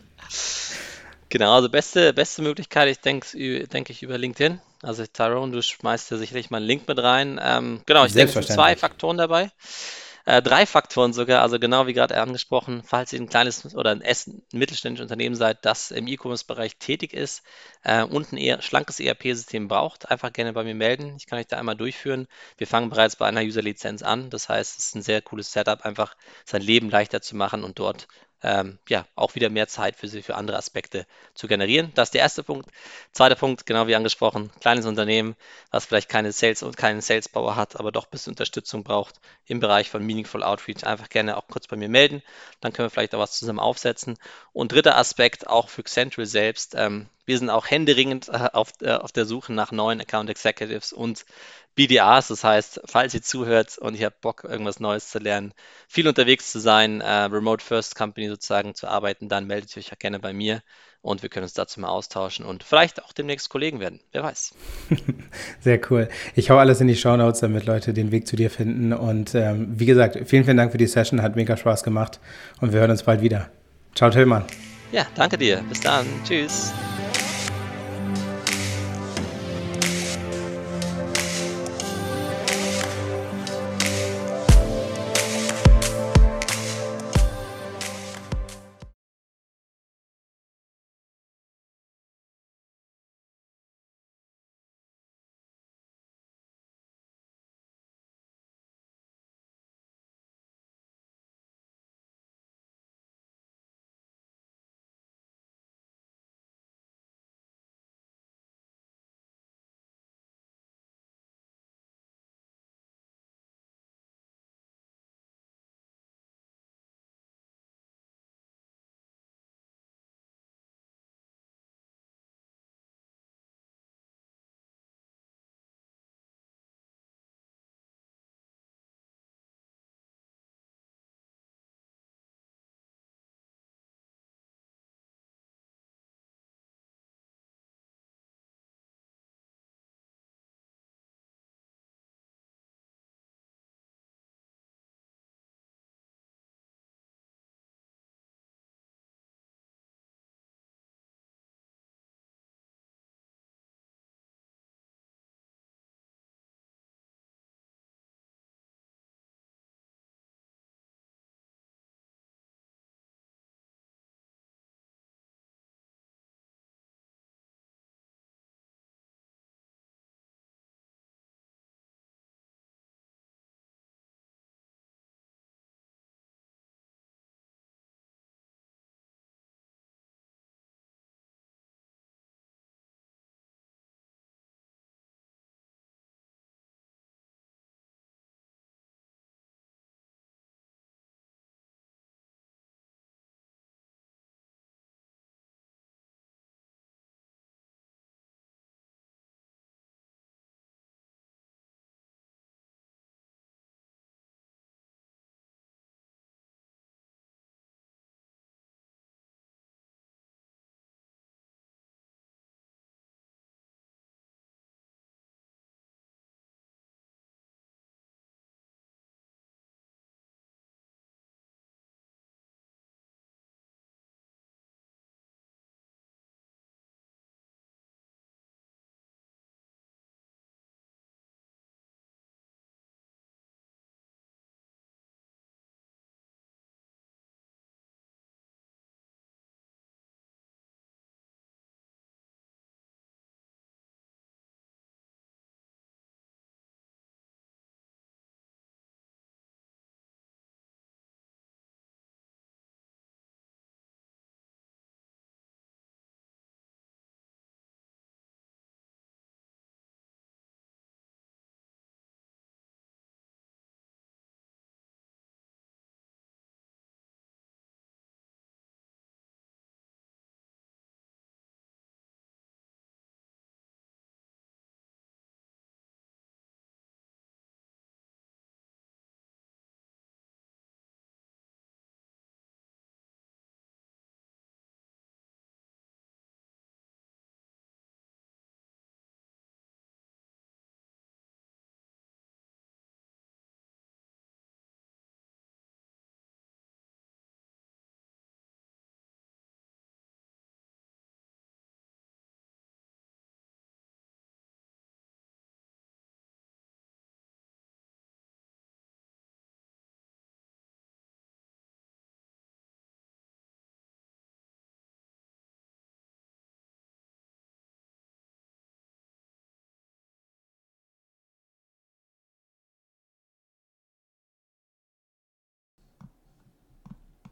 Genau, also beste, beste Möglichkeit, ich denke denk ich über LinkedIn. Also Tyrone, du schmeißt ja sicherlich mal einen Link mit rein. Ähm, genau, ich denke, es sind zwei Faktoren dabei. Äh, drei Faktoren sogar, also genau wie gerade angesprochen, falls ihr ein kleines oder ein, ein mittelständisches Unternehmen seid, das im E-Commerce-Bereich tätig ist äh, und ein eher schlankes ERP-System braucht, einfach gerne bei mir melden. Ich kann euch da einmal durchführen. Wir fangen bereits bei einer User-Lizenz an. Das heißt, es ist ein sehr cooles Setup, einfach sein Leben leichter zu machen und dort ähm, ja, auch wieder mehr Zeit für sie für andere Aspekte zu generieren. Das ist der erste Punkt. Zweiter Punkt, genau wie angesprochen, kleines Unternehmen, was vielleicht keine Sales und keinen Sales Power hat, aber doch ein bisschen Unterstützung braucht im Bereich von Meaningful Outreach. Einfach gerne auch kurz bei mir melden, dann können wir vielleicht auch was zusammen aufsetzen. Und dritter Aspekt, auch für Central selbst, ähm, wir sind auch händeringend äh, auf, äh, auf der Suche nach neuen Account Executives und BDAs. Das heißt, falls ihr zuhört und ihr habt Bock, irgendwas Neues zu lernen, viel unterwegs zu sein, äh, Remote First Company sozusagen zu arbeiten, dann meldet euch ja gerne bei mir und wir können uns dazu mal austauschen und vielleicht auch demnächst Kollegen werden. Wer weiß. Sehr cool. Ich hau alles in die Show Notes, damit Leute den Weg zu dir finden. Und ähm, wie gesagt, vielen, vielen Dank für die Session. Hat mega Spaß gemacht und wir hören uns bald wieder. Ciao, Tillmann. Ja, danke dir. Bis dann. Tschüss.